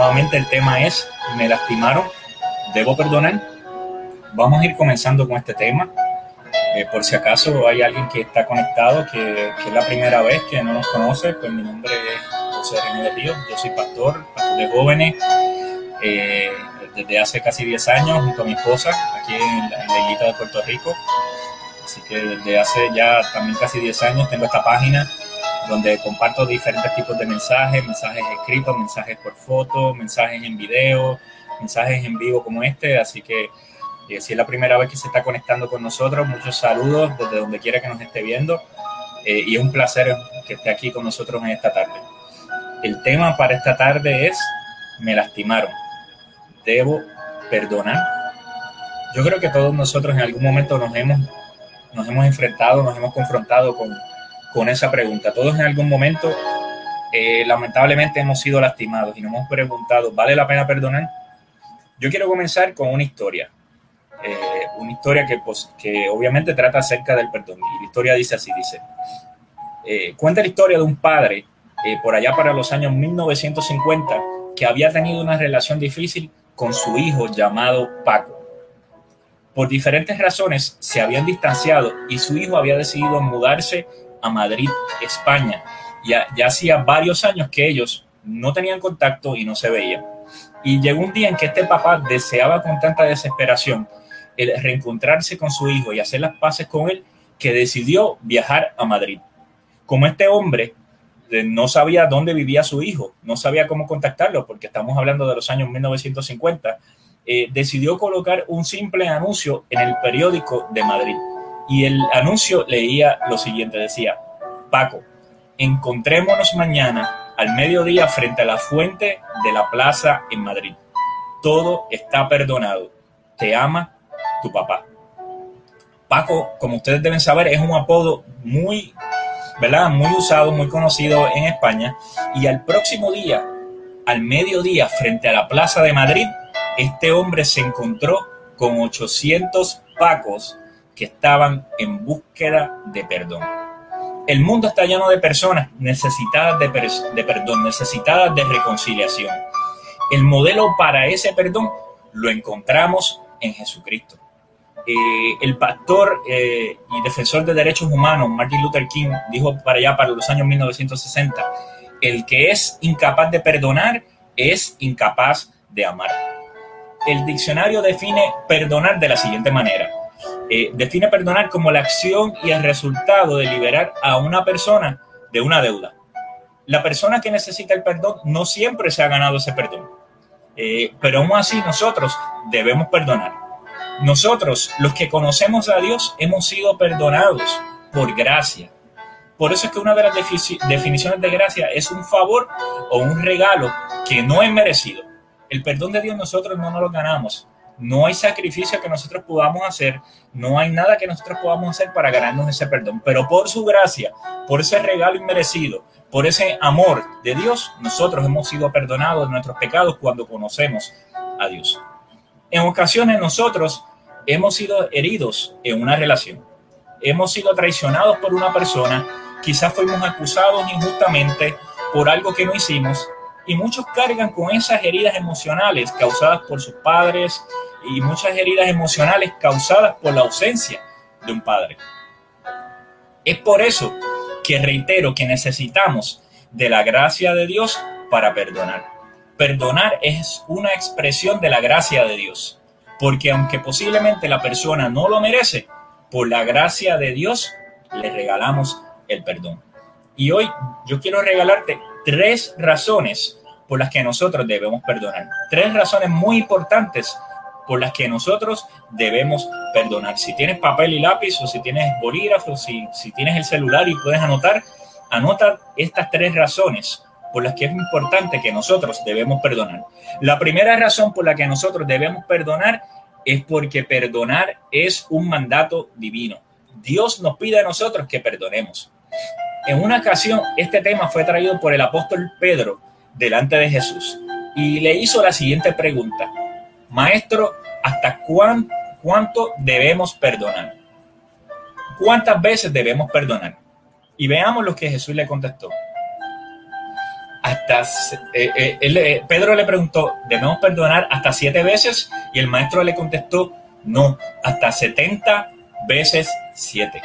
nuevamente el tema es, me lastimaron, debo perdonar. Vamos a ir comenzando con este tema. Eh, por si acaso hay alguien que está conectado, que, es la primera vez que no nos conoce, pues mi nombre es José René de Río, yo soy pastor, pastor de jóvenes, eh, desde hace casi 10 años junto a mi esposa, aquí en la, en de Puerto Rico. Así que desde hace ya también casi 10 años tengo esta página donde comparto diferentes tipos de mensajes, mensajes escritos, mensajes por foto, mensajes en video, mensajes en vivo como este. Así que eh, si es la primera vez que se está conectando con nosotros, muchos saludos desde donde quiera que nos esté viendo. Eh, y es un placer que esté aquí con nosotros en esta tarde. El tema para esta tarde es, me lastimaron, debo perdonar. Yo creo que todos nosotros en algún momento nos hemos, nos hemos enfrentado, nos hemos confrontado con con esa pregunta. Todos en algún momento, eh, lamentablemente, hemos sido lastimados y nos hemos preguntado, ¿vale la pena perdonar? Yo quiero comenzar con una historia. Eh, una historia que, pues, que obviamente trata acerca del perdón. Y la historia dice así, dice, eh, cuenta la historia de un padre por allá para los años 1950 que había tenido una relación difícil con su hijo llamado Paco. Por diferentes razones se habían distanciado y su hijo había decidido mudarse a Madrid, España. Ya, ya hacía varios años que ellos no tenían contacto y no se veían. Y llegó un día en que este papá deseaba con tanta desesperación reencontrarse con su hijo y hacer las paces con él, que decidió viajar a Madrid. Como este hombre eh, no sabía dónde vivía su hijo, no sabía cómo contactarlo, porque estamos hablando de los años 1950, eh, decidió colocar un simple anuncio en el periódico de Madrid. Y el anuncio leía lo siguiente, decía, Paco, encontrémonos mañana al mediodía frente a la fuente de la plaza en Madrid. Todo está perdonado. Te ama tu papá. Paco, como ustedes deben saber, es un apodo muy, ¿verdad? Muy usado, muy conocido en España. Y al próximo día, al mediodía, frente a la plaza de Madrid, este hombre se encontró con 800 Pacos que estaban en búsqueda de perdón. El mundo está lleno de personas necesitadas de, perdón, necesitadas de reconciliación. El modelo para ese perdón lo encontramos en Jesucristo. Eh, el pastor eh, y defensor de derechos humanos Martin Luther King dijo para allá, para los años 1960, el que es incapaz de perdonar es incapaz de amar. El diccionario define perdonar de la siguiente manera eh, define perdonar como la acción y el resultado de liberar a una persona de una deuda. La persona que necesita el perdón no siempre se ha ganado ese perdón, eh, pero aún así nosotros debemos perdonar. Nosotros, los que conocemos a Dios, hemos sido perdonados por gracia. Por eso es que una de las definiciones de gracia es un favor o un regalo que no es merecido. El perdón de Dios nosotros no nos lo ganamos, no hay sacrificio que nosotros podamos hacer, no hay nada que nosotros podamos hacer para ganarnos ese perdón, pero por su gracia, por ese regalo inmerecido, por ese amor de Dios, nosotros hemos sido perdonados de nuestros pecados cuando conocemos a Dios. En ocasiones nosotros hemos sido heridos en una relación, hemos sido traicionados por una persona, quizás fuimos acusados injustamente por algo que no hicimos y muchos cargan con esas heridas emocionales causadas por sus padres, y muchas heridas emocionales causadas por la ausencia de un padre. Es por eso que reitero que necesitamos de la gracia de Dios para perdonar. Perdonar es una expresión de la gracia de Dios, porque aunque posiblemente la persona no lo merece, por la gracia de Dios le regalamos el perdón. Y hoy yo quiero regalarte tres razones por las que nosotros debemos perdonar. Tres razones muy importantes por las que nosotros debemos perdonar. Si tienes papel y lápiz o si tienes bolígrafo, si, si tienes el celular y puedes anotar, anota estas tres razones por las que es importante que nosotros debemos perdonar. La primera razón por la que nosotros debemos perdonar es porque perdonar es un mandato divino. Dios nos pide a nosotros que perdonemos. En una ocasión, este tema fue traído por el apóstol Pedro delante de Jesús y le hizo la siguiente pregunta. Maestro, ¿hasta cuánto debemos perdonar? ¿Cuántas veces debemos perdonar? Y veamos lo que Jesús le contestó. Hasta hasta, eh, eh, Pedro le preguntó, ¿debemos perdonar hasta siete veces? Y el maestro le contestó, no, hasta 70 veces siete.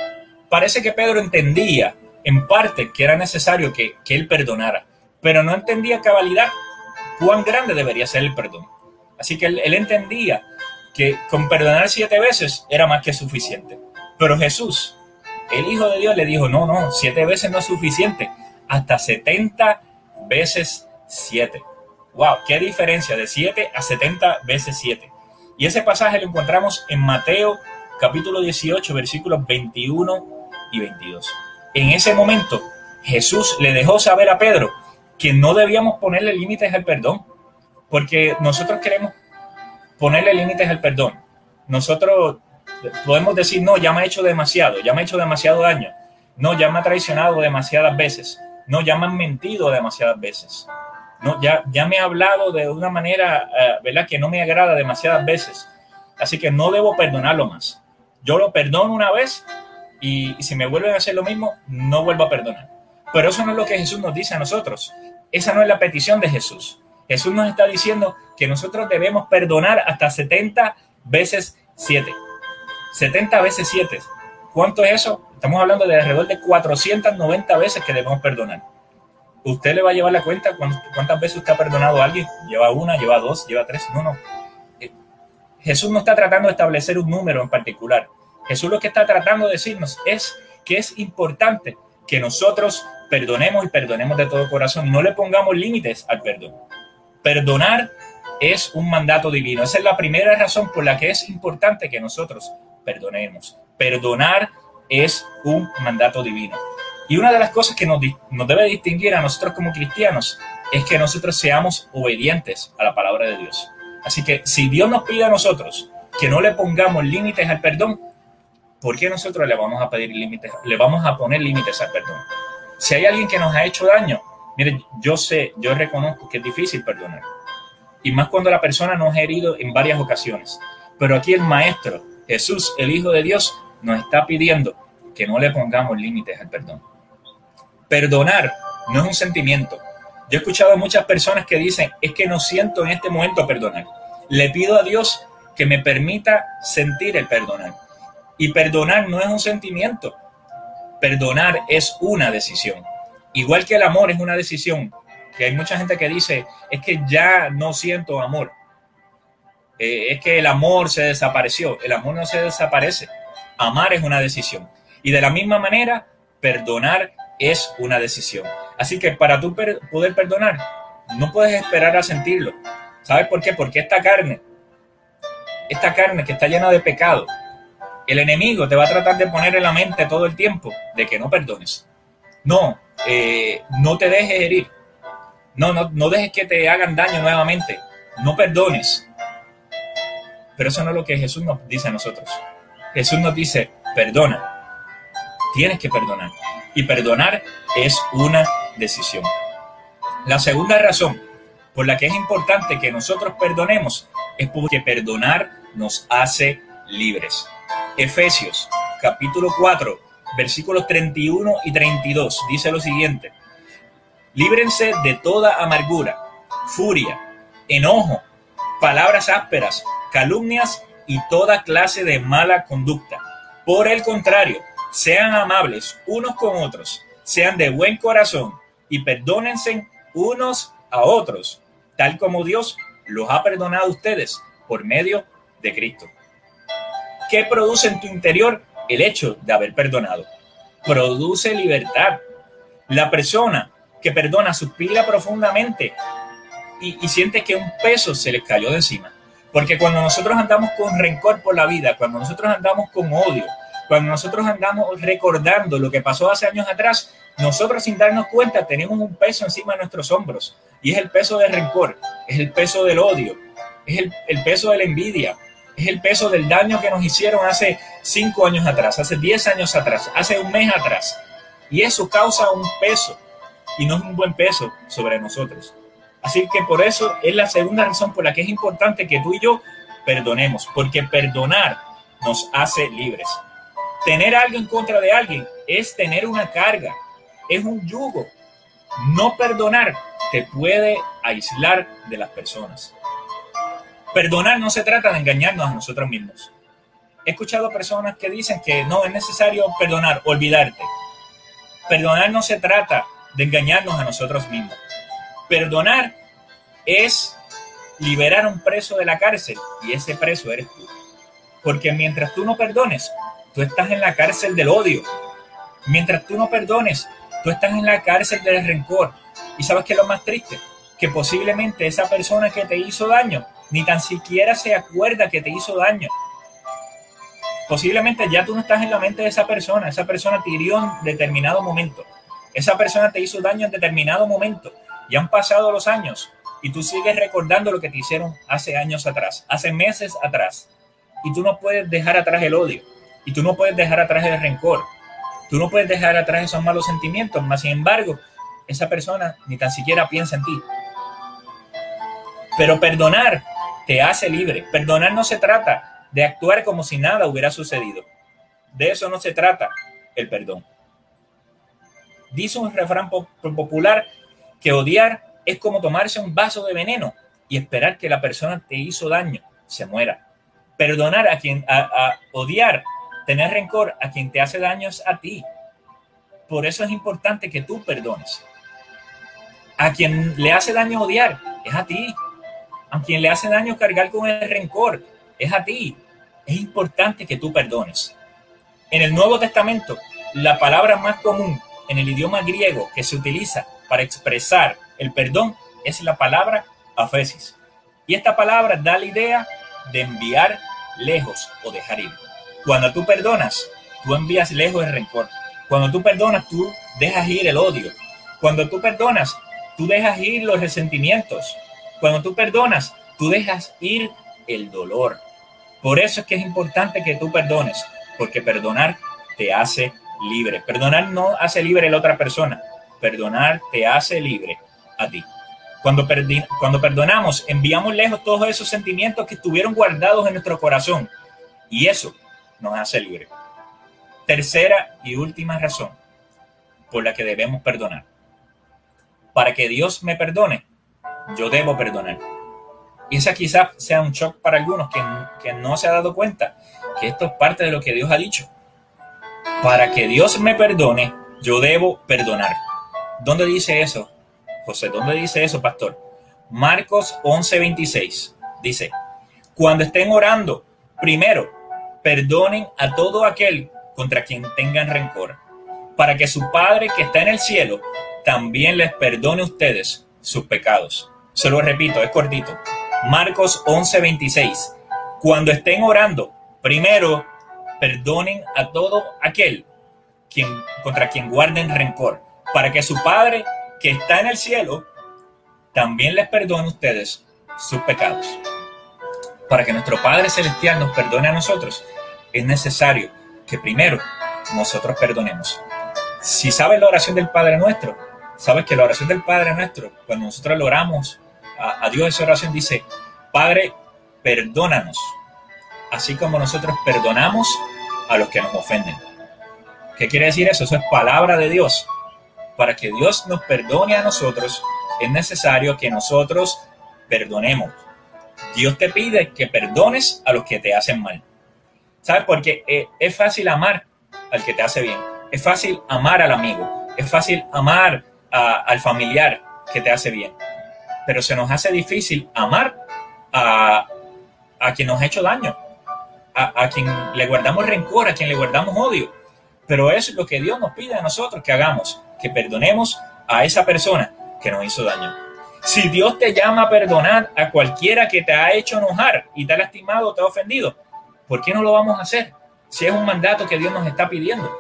Parece que Pedro entendía en parte que era necesario que, que él perdonara, pero no entendía cabalidad cuán grande debería ser el perdón. Así que él, él entendía que con perdonar siete veces era más que suficiente. Pero Jesús, el Hijo de Dios, le dijo, no, no, siete veces no es suficiente, hasta 70 veces siete. ¡Wow! ¡Qué diferencia de 7 a 70 veces 7! Y ese pasaje lo encontramos en Mateo capítulo 18, versículos 21 y 22. En ese momento, Jesús le dejó saber a Pedro que no debíamos ponerle límites al perdón, porque nosotros queremos ponerle límites al perdón. Nosotros podemos decir, no, ya me ha hecho demasiado, ya me ha hecho demasiado daño, no, ya me ha traicionado demasiadas veces, no, ya me han mentido demasiadas veces, no, ya, ya me ha hablado de una manera, eh, ¿verdad?, que no me agrada demasiadas veces. Así que no debo perdonarlo más. Yo lo perdono una vez y si me vuelven a hacer lo mismo, no vuelvo a perdonar. Pero eso no es lo que Jesús nos dice a nosotros. Esa no es la petición de Jesús. Jesús nos está diciendo que nosotros debemos perdonar hasta 70 veces 7. 70 veces 7. ¿Cuánto es eso? Estamos hablando de alrededor de 490 veces que debemos perdonar. ¿Usted le va a llevar la cuenta cuántas veces usted ha perdonado a alguien? ¿Lleva una, lleva dos, lleva tres? No, no. Eh, Jesús no está tratando de establecer un número en particular. Jesús lo que está tratando de decirnos es que es importante que nosotros perdonemos y perdonemos de todo corazón. No le pongamos límites al perdón. Perdonar es un mandato divino. Esa es la primera razón por la que es importante que nosotros perdonemos. Perdonar es un mandato divino. Y una de las cosas que nos, nos, debe distinguir a nosotros como cristianos es que nosotros seamos obedientes a la palabra de Dios. Así que si Dios nos pide a nosotros que no le pongamos límites al perdón, ¿por qué nosotros le vamos a pedir límites, le vamos a poner límites al perdón? Si hay alguien que nos ha hecho daño, mire, yo sé, yo reconozco que es difícil perdonar. Y más cuando la persona nos ha herido en varias ocasiones. Pero aquí el Maestro Jesús, el Hijo de Dios, nos está pidiendo que no le pongamos límites al perdón. Perdonar no es un sentimiento. Yo he escuchado a muchas personas que dicen, es que no siento en este momento perdonar. Le pido a Dios que me permita sentir el perdonar. Y perdonar no es un sentimiento. Perdonar es una decisión. Igual que el amor es una decisión, que hay mucha gente que dice, es que ya no siento amor. Eh, es que el amor se desapareció. El amor no se desaparece. Amar es una decisión. Y de la misma manera, perdonar es una decisión. Así que para tú poder perdonar, no puedes esperar a sentirlo. ¿Sabes por qué? Porque esta carne, esta carne que está llena de pecado, el enemigo te va a tratar de poner en la mente todo el tiempo de que no perdones. No, eh, no te dejes herir. No, no, no dejes que te hagan daño nuevamente. No perdones. Pero eso no es lo que Jesús nos dice a nosotros. Jesús nos dice, perdona. Tienes que perdonar. Y perdonar es una decisión. La segunda razón por la que es importante que nosotros perdonemos es porque perdonar nos hace libres. Efesios capítulo 4, versículos 31 y 32 dice lo siguiente. Líbrense de toda amargura, furia, enojo, palabras ásperas, calumnias y toda clase de mala conducta. Por el contrario, sean amables unos con otros, sean de buen corazón y perdónense unos a otros, tal como Dios los ha perdonado a ustedes por medio de Cristo. ¿Qué produce en tu interior el hecho de haber perdonado? Produce libertad. La persona que perdona suspira profundamente y, y siente que un peso se le cayó de encima. Porque cuando nosotros andamos con rencor por la vida, cuando nosotros andamos con odio, cuando nosotros andamos recordando lo que pasó hace años atrás, nosotros sin darnos cuenta tenemos un peso encima de nuestros hombros. Y es el peso del rencor, es el peso del odio, es el peso de la envidia, es el peso del daño que nos hicieron hace cinco años atrás, hace diez años atrás, hace un mes atrás. Y eso causa un peso y no es un buen peso sobre nosotros. Así que por eso es la segunda razón por la que es importante que tú y yo perdonemos, porque perdonar nos hace libres. Tener algo en contra de alguien es tener una carga, es un yugo. No perdonar te puede aislar de las personas. Perdonar no se trata de engañarnos a nosotros mismos. He escuchado personas que dicen que no es necesario perdonar, olvidarte. Perdonar no se trata de engañarnos a nosotros mismos. Perdonar es liberar a un preso de la cárcel y ese preso eres tú. Porque mientras tú no perdones, tú estás en la cárcel del odio. Mientras tú no perdones, tú estás en la cárcel del rencor. ¿Y sabes qué es lo más triste? Que posiblemente esa persona que te hizo daño ni tan siquiera se acuerda que te hizo daño. Posiblemente ya tú no estás en la mente de esa persona. Esa persona te hirió en determinado momento. Esa persona te hizo daño en determinado momento. Ya han pasado los años y tú sigues recordando lo que te hicieron hace años atrás, hace meses atrás. Y tú no puedes dejar atrás el odio. Y tú no puedes dejar atrás el rencor. Tú no puedes dejar atrás esos malos sentimientos. Más sin embargo, esa persona ni tan siquiera piensa en ti. Pero perdonar te hace libre. Perdonar no se trata de actuar como si nada hubiera sucedido. De eso no se trata el perdón. Dice un refrán popular que odiar es como tomarse un vaso de veneno y esperar que la persona te hizo daño se muera. Perdonar a quien, a, odiar, tener rencor a quien te hace daño es a ti. Por eso es importante que tú perdones. A quien le hace daño odiar es a ti. A quien le hace daño cargar con el rencor es a ti. Es importante que tú perdones. En el Nuevo Testamento, la palabra más común en el idioma griego que se utiliza para expresar el perdón es la palabra afesis. Y esta palabra da la idea de enviar lejos o dejar ir. Cuando tú perdonas, tú envías lejos el rencor. Cuando tú perdonas, tú dejas ir el odio. Cuando tú perdonas, tú dejas ir los resentimientos. Cuando tú perdonas, tú dejas ir el dolor. Por eso es que es importante que tú perdones, porque perdonar te hace libre. Perdonar no hace libre a la otra persona, perdonar te hace libre a ti. Cuando, cuando perdonamos, enviamos lejos todos esos sentimientos que estuvieron guardados en nuestro corazón y eso nos hace libre. Tercera y última razón por la que debemos perdonar. Para que Dios me perdone, yo debo perdonar. Y esa quizás sea un shock para algunos que, que no se ha dado cuenta que esto es parte de lo que Dios ha dicho. Para que Dios me perdone, yo debo perdonar. ¿Dónde dice eso, José? ¿Dónde dice eso, pastor? Marcos 11:26 dice, cuando estén orando, primero, perdonen a todo aquel contra quien tengan rencor, para que su Padre que está en el cielo también les perdone a ustedes sus pecados. Se lo repito, es cortito. Marcos 11:26. Cuando estén orando, primero perdonen a todo aquel quien, contra quien guarden rencor, para que su Padre que está en el cielo también les perdone a ustedes sus pecados. Para que nuestro Padre Celestial nos perdone a nosotros, es necesario que primero nosotros perdonemos. Si sabes la oración del Padre nuestro, sabes que la oración del Padre nuestro, cuando nosotros lo oramos a, a Dios esa oración, dice, Padre, perdónanos, así como nosotros perdonamos a los que nos ofenden. ¿Qué quiere decir eso? Eso es palabra de Dios para que Dios nos perdone a nosotros, es necesario que nosotros perdonemos. Dios te pide que perdones a los que te hacen mal. ¿Sabes? Porque eh, es fácil amar al que te hace bien. Es fácil amar al amigo. Es fácil amar al familiar que te hace bien. Pero se nos hace difícil amar a, a quien nos ha hecho daño. A, a quien le guardamos rencor, a quien le guardamos odio. Pero es lo que Dios nos pide a nosotros que hagamos que perdonemos a esa persona que nos hizo daño. Si Dios te llama a perdonar a cualquiera que te ha hecho enojar y te ha lastimado te ha ofendido, ¿por qué no lo vamos a hacer? Si es un mandato que Dios nos está pidiendo.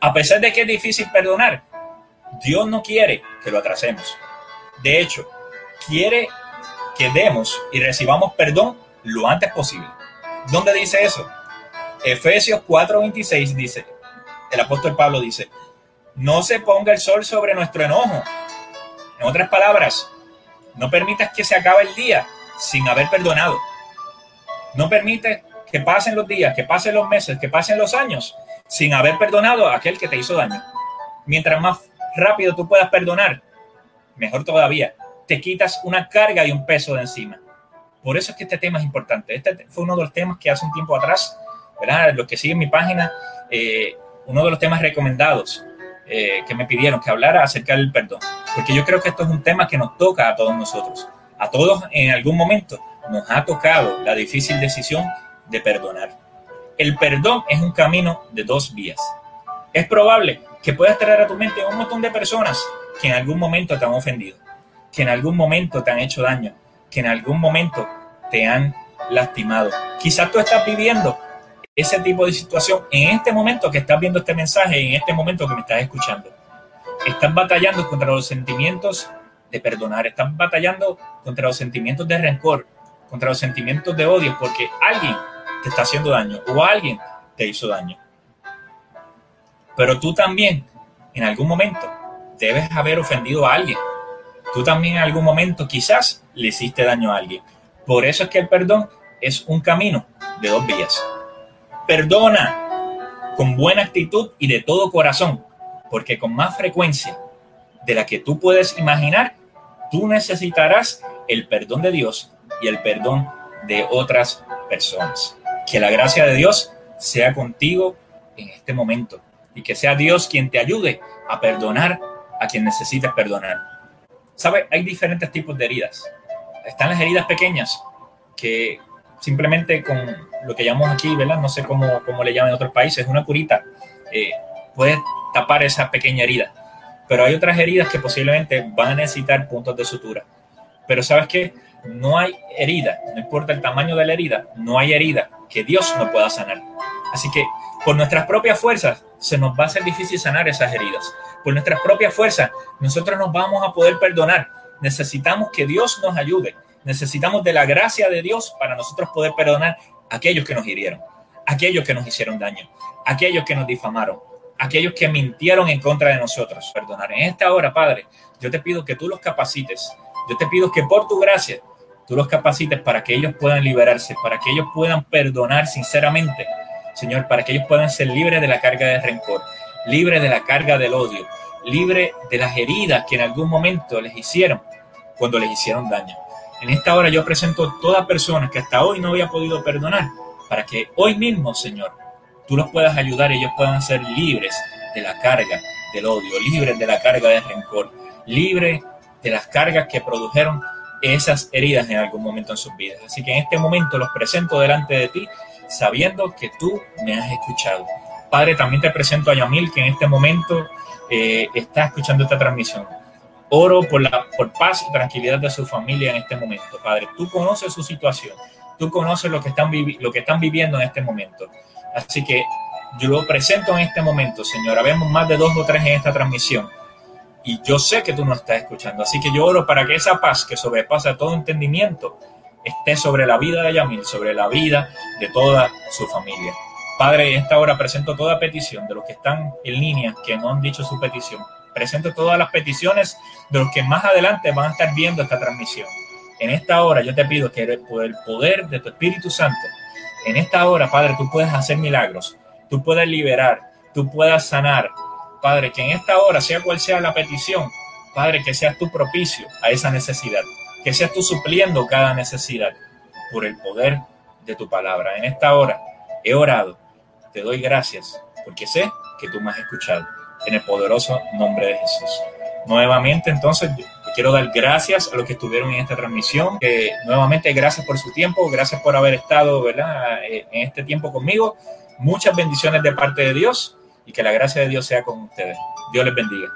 A pesar de que es difícil perdonar, Dios no quiere que lo atrasemos. De hecho, quiere que demos y recibamos perdón lo antes posible. ¿Dónde dice eso? Efesios 4:26 dice, el apóstol Pablo dice, no se ponga el sol sobre nuestro enojo. En otras palabras, no permitas que se acabe el día sin haber perdonado. No permite que pasen los días, que pasen los meses, que pasen los años sin haber perdonado a aquel que te hizo daño. Mientras más rápido tú puedas perdonar, mejor todavía, te quitas una carga y un peso de encima. Por eso es que este tema es importante. Este fue uno de los temas que hace un tiempo atrás, ¿verdad? Los que siguen mi página, eh, uno de los temas recomendados eh, que me pidieron que hablara acerca del perdón. Porque yo creo que esto es un tema que nos toca a todos nosotros. A todos en algún momento nos ha tocado la difícil decisión de perdonar. El perdón es un camino de dos vías. Es probable que puedas traer a tu mente un montón de personas que en algún momento te han ofendido, que en algún momento te han hecho daño, que en algún momento te han lastimado. Quizás tú estás viviendo ese tipo de situación en este momento que estás viendo este mensaje, en este momento que me estás escuchando. Estás batallando contra los sentimientos de perdonar, estás batallando contra los sentimientos de rencor, contra los sentimientos de odio, porque alguien te está haciendo daño o alguien te hizo daño. Pero tú también, en algún momento, debes haber ofendido a alguien. Tú también en algún momento quizás le hiciste daño a alguien. Por eso es que el perdón es un camino de dos vías. Perdona con buena actitud y de todo corazón, porque con más frecuencia de la que tú puedes imaginar, tú necesitarás el perdón de Dios y el perdón de otras personas. Que la gracia de Dios sea contigo en este momento y que sea Dios quien te ayude a perdonar a quien necesites perdonar. ¿Sabe? Hay diferentes tipos de heridas. Están las heridas pequeñas que simplemente con lo que llamamos aquí, ¿verdad? No sé cómo, cómo le llaman en otros países, una curita, eh, puede tapar esa pequeña herida. Pero hay otras heridas que posiblemente van a necesitar puntos de sutura. Pero ¿sabes qué? No hay herida, no importa el tamaño de la herida, no hay herida que Dios no pueda sanar. Así que por nuestras propias fuerzas se nos va a ser difícil sanar esas heridas. Por nuestras propias fuerzas nosotros nos vamos a poder perdonar. Necesitamos que Dios nos ayude. Necesitamos de la gracia de Dios para nosotros poder perdonar a aquellos que nos hirieron, aquellos que nos hicieron daño, aquellos que nos difamaron, aquellos que mintieron en contra de nosotros. Perdonar. En esta hora, Padre, yo te pido que tú los capacites. Yo te pido que por tu gracia tú los capacites para que ellos puedan liberarse, para que ellos puedan perdonar sinceramente Señor, para que ellos puedan ser libres de la carga de rencor, libres de la carga del odio, libres de las heridas que en algún momento les hicieron cuando les hicieron daño. En esta hora yo presento toda persona que hasta hoy no había podido perdonar, para que hoy mismo, Señor, tú los puedas ayudar y ellos puedan ser libres de la carga del odio, libres de la carga de rencor, libres de las cargas que produjeron esas heridas en algún momento en sus vidas. Así que en este momento los presento delante de ti sabiendo que tú me has escuchado. Padre, también te presento a Yamil, que en este momento eh, está escuchando esta transmisión. Oro por la por paz y tranquilidad de su familia en este momento. Padre, tú conoces su situación, tú conoces lo que están, lo que están viviendo en este momento. Así que yo lo presento en este momento, Señor. Habemos más de dos o tres en esta transmisión. Y yo sé que tú nos estás escuchando. Así que yo oro para que esa paz que sobrepasa todo entendimiento esté sobre la vida de Yamil, sobre la vida de toda su familia. Padre, en esta hora presento toda petición de los que están en línea, que no han dicho su petición. Presento todas las peticiones de los que más adelante van a estar viendo esta transmisión. En esta hora yo te pido que por el poder de tu Espíritu Santo, en esta hora, Padre, tú puedes hacer milagros, tú puedes liberar, tú puedas sanar. Padre, que en esta hora, sea cual sea la petición, Padre, que seas tú propicio a esa necesidad que seas tú supliendo cada necesidad por el poder de tu palabra. En esta hora he orado, te doy gracias porque sé que tú me has escuchado en el poderoso nombre de Jesús. Nuevamente, entonces, quiero dar gracias a los que estuvieron en esta transmisión. nuevamente, gracias por su tiempo, gracias por haber estado ¿verdad? Eh, en este tiempo conmigo. Muchas bendiciones de parte de Dios y que la gracia de Dios sea con ustedes. Dios les bendiga.